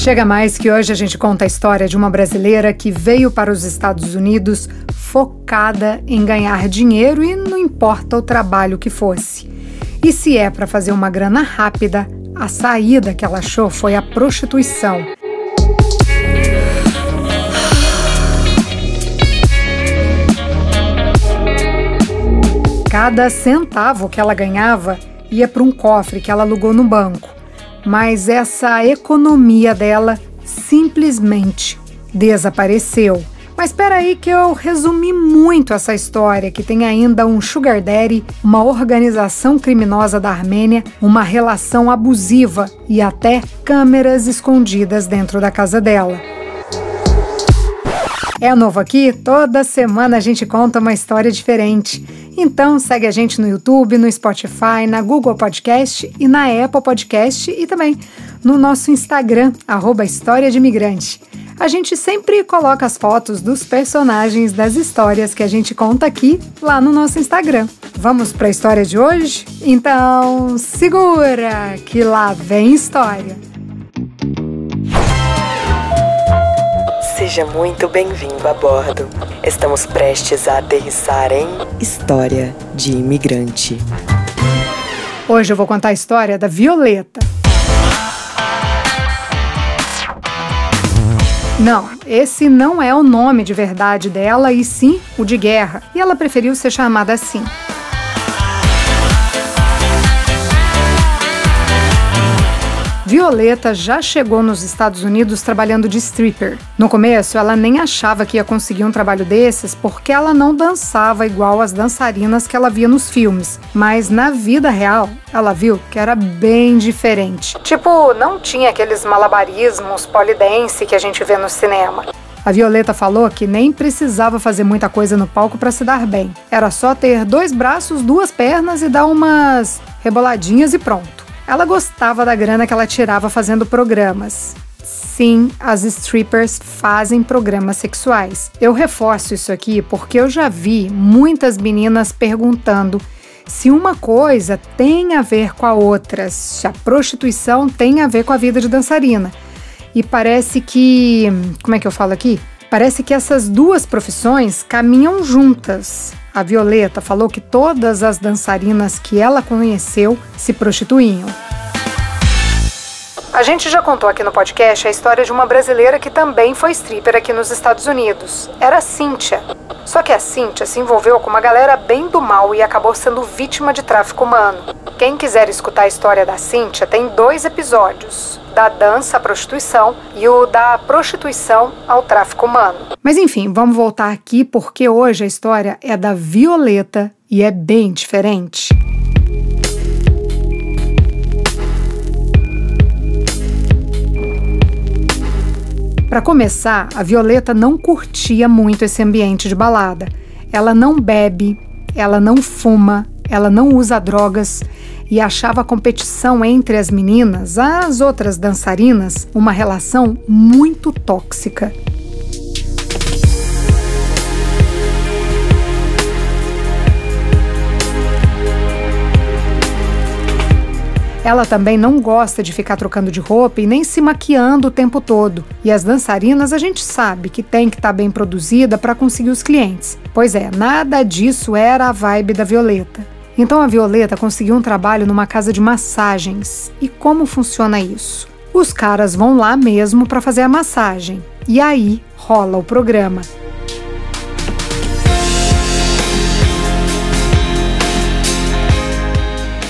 Chega mais que hoje a gente conta a história de uma brasileira que veio para os Estados Unidos focada em ganhar dinheiro e não importa o trabalho que fosse. E se é para fazer uma grana rápida, a saída que ela achou foi a prostituição. Cada centavo que ela ganhava ia para um cofre que ela alugou no banco. Mas essa economia dela simplesmente desapareceu. Mas espera aí que eu resumi muito essa história, que tem ainda um sugar daddy, uma organização criminosa da Armênia, uma relação abusiva e até câmeras escondidas dentro da casa dela. É novo aqui? Toda semana a gente conta uma história diferente. Então segue a gente no YouTube, no Spotify, na Google Podcast e na Apple Podcast e também no nosso Instagram, arroba História de Imigrante. A gente sempre coloca as fotos dos personagens das histórias que a gente conta aqui lá no nosso Instagram. Vamos para a história de hoje? Então segura que lá vem história! Seja muito bem-vindo a bordo. Estamos prestes a aterrissar em História de Imigrante. Hoje eu vou contar a história da Violeta. Não, esse não é o nome de verdade dela, e sim o de guerra, e ela preferiu ser chamada assim. Violeta já chegou nos Estados Unidos trabalhando de stripper. No começo, ela nem achava que ia conseguir um trabalho desses porque ela não dançava igual as dançarinas que ela via nos filmes. Mas na vida real, ela viu que era bem diferente. Tipo, não tinha aqueles malabarismos polidense que a gente vê no cinema. A Violeta falou que nem precisava fazer muita coisa no palco para se dar bem. Era só ter dois braços, duas pernas e dar umas reboladinhas e pronto. Ela gostava da grana que ela tirava fazendo programas. Sim, as strippers fazem programas sexuais. Eu reforço isso aqui porque eu já vi muitas meninas perguntando se uma coisa tem a ver com a outra, se a prostituição tem a ver com a vida de dançarina. E parece que. Como é que eu falo aqui? Parece que essas duas profissões caminham juntas. A Violeta falou que todas as dançarinas que ela conheceu se prostituíam. A gente já contou aqui no podcast a história de uma brasileira que também foi stripper aqui nos Estados Unidos. Era a Cíntia. Só que a Cíntia se envolveu com uma galera bem do mal e acabou sendo vítima de tráfico humano. Quem quiser escutar a história da Cíntia tem dois episódios da dança à prostituição e o da prostituição ao tráfico humano. Mas enfim, vamos voltar aqui porque hoje a história é da Violeta e é bem diferente. Para começar, a Violeta não curtia muito esse ambiente de balada. Ela não bebe, ela não fuma, ela não usa drogas e achava a competição entre as meninas, as outras dançarinas, uma relação muito tóxica. Ela também não gosta de ficar trocando de roupa e nem se maquiando o tempo todo. E as dançarinas a gente sabe que tem que estar tá bem produzida para conseguir os clientes. Pois é, nada disso era a vibe da Violeta. Então a Violeta conseguiu um trabalho numa casa de massagens. E como funciona isso? Os caras vão lá mesmo para fazer a massagem. E aí rola o programa.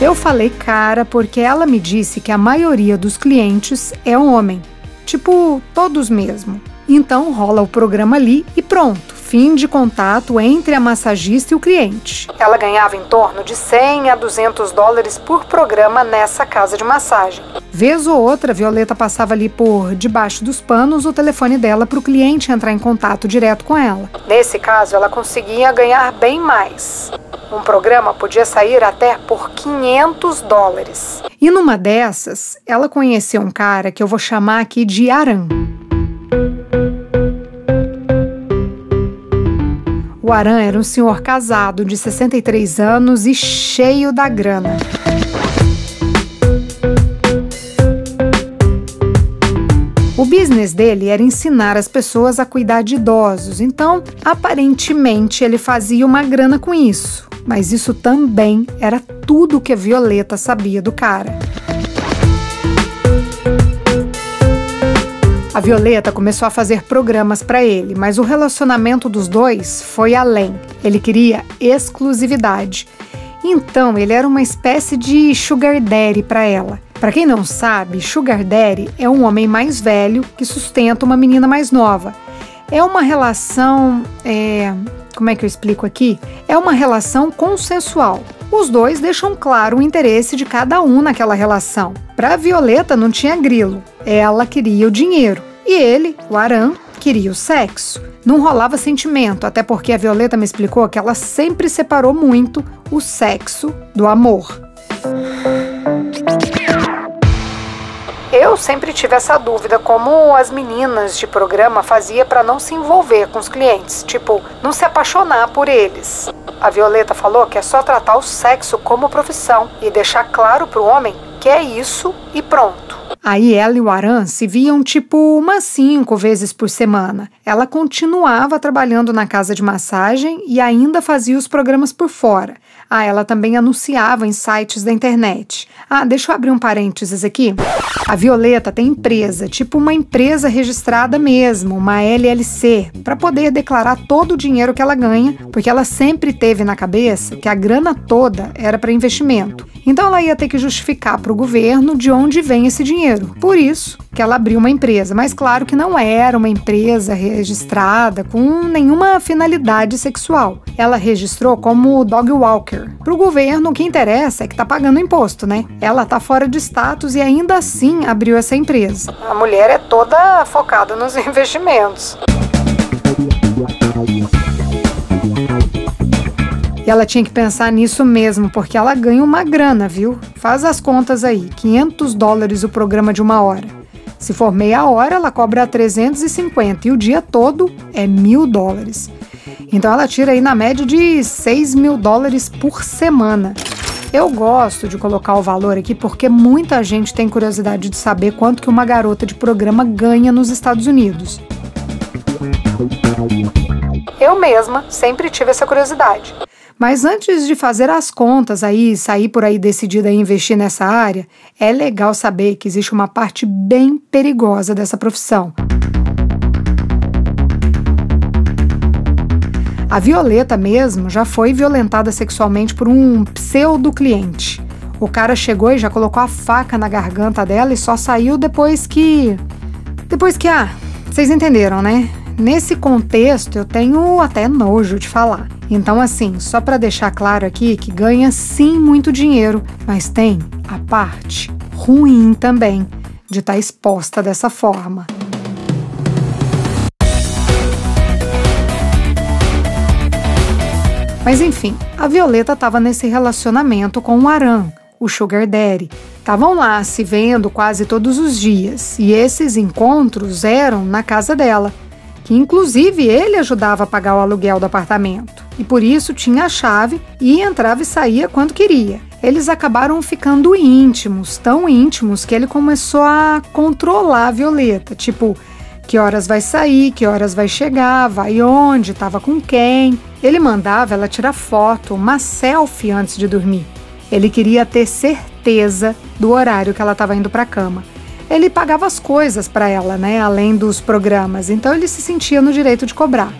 Eu falei cara porque ela me disse que a maioria dos clientes é homem, tipo todos mesmo. Então rola o programa ali e pronto, fim de contato entre a massagista e o cliente. Ela ganhava em torno de 100 a 200 dólares por programa nessa casa de massagem. Vez ou outra, Violeta passava ali por debaixo dos panos o telefone dela para o cliente entrar em contato direto com ela. Nesse caso, ela conseguia ganhar bem mais. Um programa podia sair até por 500 dólares. E numa dessas, ela conheceu um cara que eu vou chamar aqui de Aran. O Aran era um senhor casado de 63 anos e cheio da grana. O business dele era ensinar as pessoas a cuidar de idosos, então aparentemente ele fazia uma grana com isso. Mas isso também era tudo que a Violeta sabia do cara. A Violeta começou a fazer programas para ele, mas o relacionamento dos dois foi além. Ele queria exclusividade. Então, ele era uma espécie de sugar daddy para ela. Para quem não sabe, sugar daddy é um homem mais velho que sustenta uma menina mais nova. É uma relação, é, como é que eu explico aqui? É uma relação consensual. Os dois deixam claro o interesse de cada um naquela relação. Para Violeta não tinha grilo, ela queria o dinheiro e ele, o Aran, queria o sexo. Não rolava sentimento, até porque a Violeta me explicou que ela sempre separou muito o sexo do amor. Eu sempre tive essa dúvida como as meninas de programa fazia para não se envolver com os clientes, tipo, não se apaixonar por eles. A Violeta falou que é só tratar o sexo como profissão e deixar claro para o homem que é isso e pronto. Aí ela e o Aran se viam tipo umas cinco vezes por semana. Ela continuava trabalhando na casa de massagem e ainda fazia os programas por fora. Ah, ela também anunciava em sites da internet. Ah, deixa eu abrir um parênteses aqui. A Violeta tem empresa, tipo uma empresa registrada mesmo, uma LLC, para poder declarar todo o dinheiro que ela ganha, porque ela sempre teve na cabeça que a grana toda era para investimento. Então ela ia ter que justificar para o governo de onde vem esse dinheiro. Por isso que ela abriu uma empresa, mas claro que não era uma empresa registrada com nenhuma finalidade sexual. Ela registrou como dog walker. Para o governo, o que interessa é que está pagando imposto, né? Ela está fora de status e ainda assim abriu essa empresa. A mulher é toda focada nos investimentos. E ela tinha que pensar nisso mesmo, porque ela ganha uma grana, viu? Faz as contas aí, 500 dólares o programa de uma hora. Se for meia hora, ela cobra 350 e o dia todo é mil dólares. Então ela tira aí na média de 6 mil dólares por semana. Eu gosto de colocar o valor aqui porque muita gente tem curiosidade de saber quanto que uma garota de programa ganha nos Estados Unidos. Eu mesma sempre tive essa curiosidade. Mas antes de fazer as contas aí, sair por aí decidida a investir nessa área, é legal saber que existe uma parte bem perigosa dessa profissão. A Violeta mesmo já foi violentada sexualmente por um pseudo cliente. O cara chegou e já colocou a faca na garganta dela e só saiu depois que. Depois que, ah, vocês entenderam, né? Nesse contexto, eu tenho até nojo de falar. Então, assim, só para deixar claro aqui que ganha sim muito dinheiro, mas tem a parte ruim também de estar tá exposta dessa forma. Mas enfim, a Violeta estava nesse relacionamento com o Aran, o Sugar Daddy. Estavam lá se vendo quase todos os dias e esses encontros eram na casa dela que inclusive ele ajudava a pagar o aluguel do apartamento e por isso tinha a chave e entrava e saía quando queria. Eles acabaram ficando íntimos, tão íntimos que ele começou a controlar a Violeta, tipo, que horas vai sair, que horas vai chegar, vai onde, estava com quem. Ele mandava ela tirar foto, uma selfie antes de dormir. Ele queria ter certeza do horário que ela estava indo para a cama ele pagava as coisas para ela, né, além dos programas. Então ele se sentia no direito de cobrar.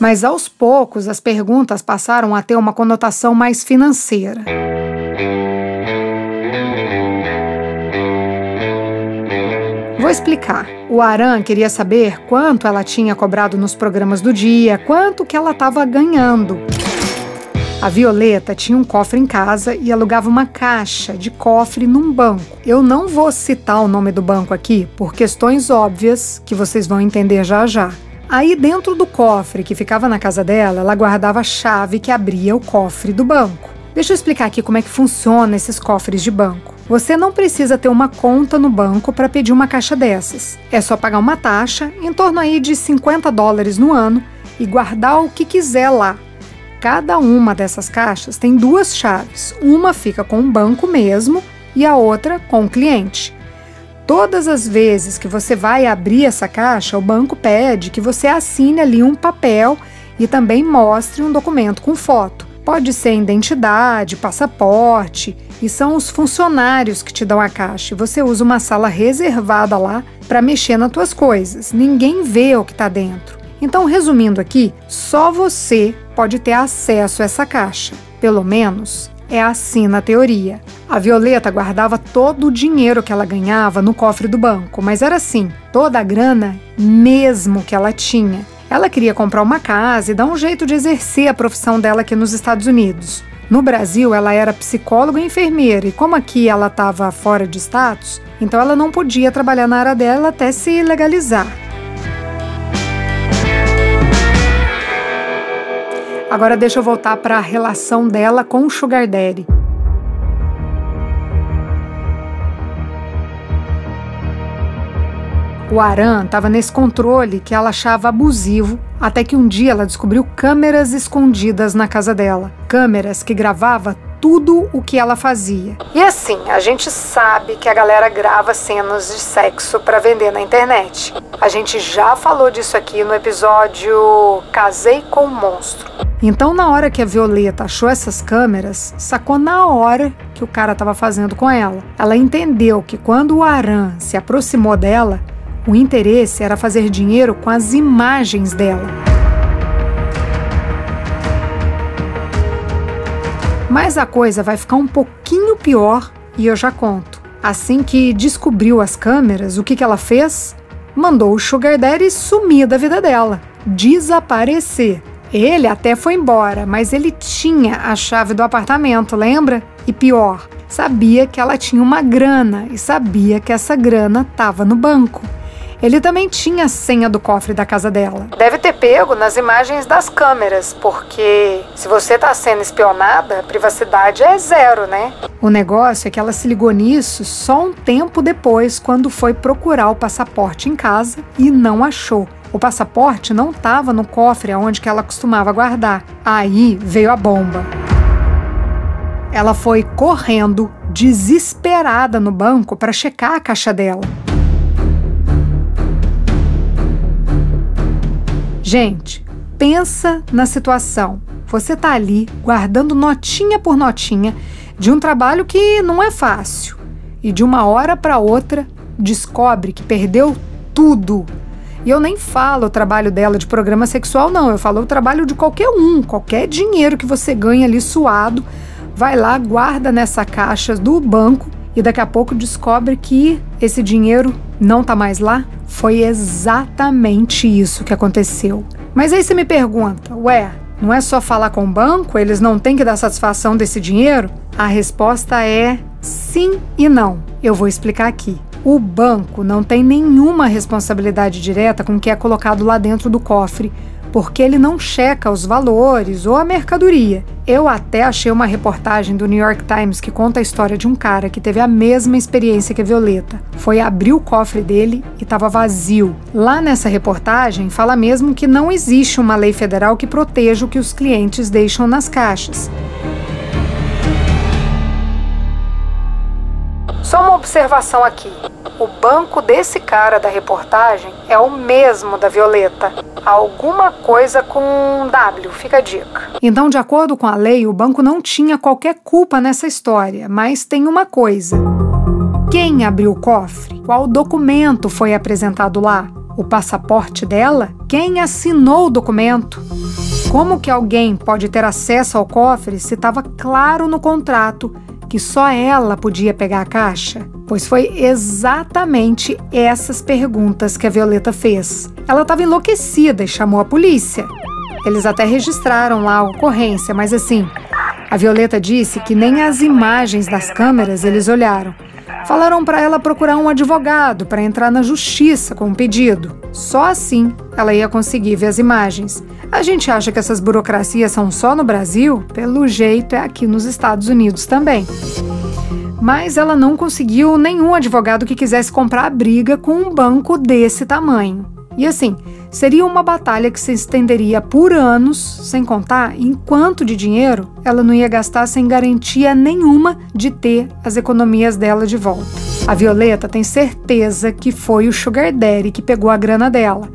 Mas aos poucos as perguntas passaram a ter uma conotação mais financeira. Vou explicar. O Aran queria saber quanto ela tinha cobrado nos programas do dia, quanto que ela estava ganhando. A Violeta tinha um cofre em casa e alugava uma caixa de cofre num banco. Eu não vou citar o nome do banco aqui por questões óbvias que vocês vão entender já já. Aí, dentro do cofre que ficava na casa dela, ela guardava a chave que abria o cofre do banco. Deixa eu explicar aqui como é que funciona esses cofres de banco. Você não precisa ter uma conta no banco para pedir uma caixa dessas. É só pagar uma taxa, em torno aí de 50 dólares no ano, e guardar o que quiser lá, Cada uma dessas caixas tem duas chaves. Uma fica com o banco mesmo e a outra com o cliente. Todas as vezes que você vai abrir essa caixa, o banco pede que você assine ali um papel e também mostre um documento com foto. Pode ser identidade, passaporte, e são os funcionários que te dão a caixa. Você usa uma sala reservada lá para mexer nas tuas coisas. Ninguém vê o que está dentro. Então, resumindo aqui, só você pode ter acesso a essa caixa. Pelo menos é assim na teoria. A Violeta guardava todo o dinheiro que ela ganhava no cofre do banco, mas era assim, toda a grana mesmo que ela tinha. Ela queria comprar uma casa e dar um jeito de exercer a profissão dela aqui nos Estados Unidos. No Brasil, ela era psicóloga e enfermeira, e como aqui ela estava fora de status, então ela não podia trabalhar na área dela até se legalizar. Agora deixa eu voltar para a relação dela com o Sugar Daddy. O Aran estava nesse controle que ela achava abusivo, até que um dia ela descobriu câmeras escondidas na casa dela. Câmeras que gravavam tudo o que ela fazia. E assim, a gente sabe que a galera grava cenas de sexo para vender na internet. A gente já falou disso aqui no episódio Casei com o Monstro. Então, na hora que a Violeta achou essas câmeras, sacou na hora que o cara estava fazendo com ela. Ela entendeu que quando o Aran se aproximou dela, o interesse era fazer dinheiro com as imagens dela. Mas a coisa vai ficar um pouquinho pior e eu já conto. Assim que descobriu as câmeras, o que, que ela fez? Mandou o Sugar Daddy sumir da vida dela, desaparecer. Ele até foi embora, mas ele tinha a chave do apartamento, lembra? E pior, sabia que ela tinha uma grana e sabia que essa grana estava no banco. Ele também tinha a senha do cofre da casa dela. Deve ter pego nas imagens das câmeras, porque se você está sendo espionada, a privacidade é zero, né? O negócio é que ela se ligou nisso só um tempo depois, quando foi procurar o passaporte em casa e não achou. O passaporte não estava no cofre aonde que ela costumava guardar. Aí veio a bomba. Ela foi correndo, desesperada no banco para checar a caixa dela. Gente, pensa na situação. Você tá ali guardando notinha por notinha de um trabalho que não é fácil e de uma hora para outra descobre que perdeu tudo. E eu nem falo o trabalho dela de programa sexual, não. Eu falo o trabalho de qualquer um, qualquer dinheiro que você ganha ali suado, vai lá, guarda nessa caixa do banco e daqui a pouco descobre que esse dinheiro não tá mais lá? Foi exatamente isso que aconteceu. Mas aí você me pergunta, ué, não é só falar com o banco? Eles não têm que dar satisfação desse dinheiro? A resposta é sim e não. Eu vou explicar aqui. O banco não tem nenhuma responsabilidade direta com o que é colocado lá dentro do cofre porque ele não checa os valores ou a mercadoria. Eu até achei uma reportagem do New York Times que conta a história de um cara que teve a mesma experiência que a Violeta. Foi abrir o cofre dele e estava vazio. Lá nessa reportagem fala mesmo que não existe uma lei federal que proteja o que os clientes deixam nas caixas. Só uma observação aqui. O banco desse cara da reportagem é o mesmo da Violeta. Alguma coisa com W, fica a dica. Então, de acordo com a lei, o banco não tinha qualquer culpa nessa história, mas tem uma coisa. Quem abriu o cofre? Qual documento foi apresentado lá? O passaporte dela? Quem assinou o documento? Como que alguém pode ter acesso ao cofre se estava claro no contrato que só ela podia pegar a caixa? Pois foi exatamente essas perguntas que a Violeta fez. Ela estava enlouquecida e chamou a polícia. Eles até registraram lá a ocorrência, mas assim, a Violeta disse que nem as imagens das câmeras eles olharam. Falaram para ela procurar um advogado para entrar na justiça com um pedido. Só assim ela ia conseguir ver as imagens. A gente acha que essas burocracias são só no Brasil? Pelo jeito é aqui nos Estados Unidos também. Mas ela não conseguiu nenhum advogado que quisesse comprar a briga com um banco desse tamanho. E assim, Seria uma batalha que se estenderia por anos, sem contar em quanto de dinheiro ela não ia gastar sem garantia nenhuma de ter as economias dela de volta. A Violeta tem certeza que foi o Sugar Daddy que pegou a grana dela.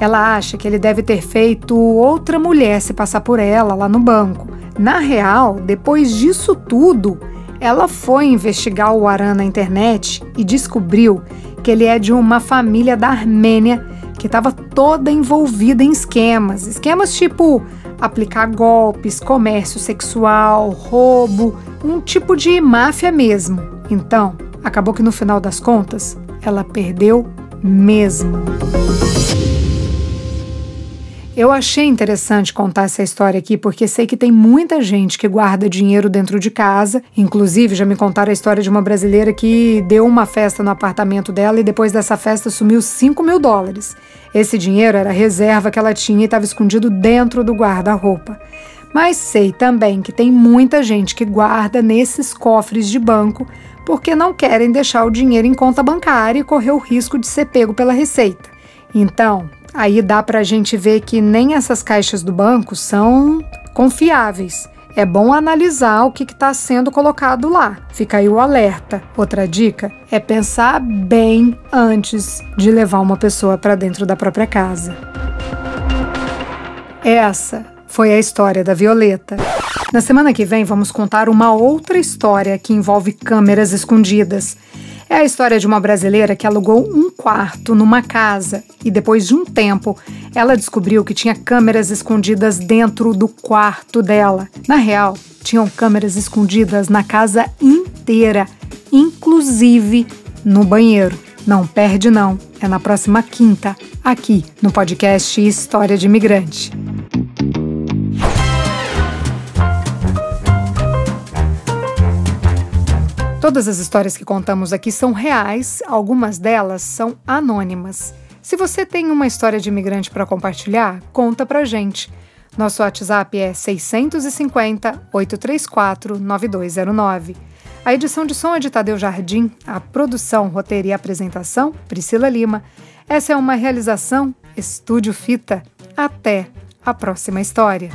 Ela acha que ele deve ter feito outra mulher se passar por ela lá no banco. Na real, depois disso tudo, ela foi investigar o Aran na internet e descobriu que ele é de uma família da Armênia que estava toda envolvida em esquemas. Esquemas tipo aplicar golpes, comércio sexual, roubo, um tipo de máfia mesmo. Então, acabou que no final das contas, ela perdeu mesmo. Eu achei interessante contar essa história aqui porque sei que tem muita gente que guarda dinheiro dentro de casa. Inclusive, já me contaram a história de uma brasileira que deu uma festa no apartamento dela e depois dessa festa sumiu 5 mil dólares. Esse dinheiro era reserva que ela tinha e estava escondido dentro do guarda-roupa. Mas sei também que tem muita gente que guarda nesses cofres de banco porque não querem deixar o dinheiro em conta bancária e correr o risco de ser pego pela receita. Então, Aí dá para a gente ver que nem essas caixas do banco são confiáveis. É bom analisar o que está sendo colocado lá. Fica aí o alerta. Outra dica é pensar bem antes de levar uma pessoa para dentro da própria casa. Essa foi a história da Violeta. Na semana que vem, vamos contar uma outra história que envolve câmeras escondidas. É a história de uma brasileira que alugou um quarto numa casa e depois de um tempo ela descobriu que tinha câmeras escondidas dentro do quarto dela. Na real, tinham câmeras escondidas na casa inteira, inclusive no banheiro. Não perde não, é na próxima quinta, aqui no podcast História de Imigrante. Todas as histórias que contamos aqui são reais, algumas delas são anônimas. Se você tem uma história de imigrante para compartilhar, conta pra gente. Nosso WhatsApp é 650 834 9209. A edição de som é de Tadeu Jardim, a produção, roteiro e apresentação, Priscila Lima. Essa é uma realização Estúdio Fita. Até a próxima história.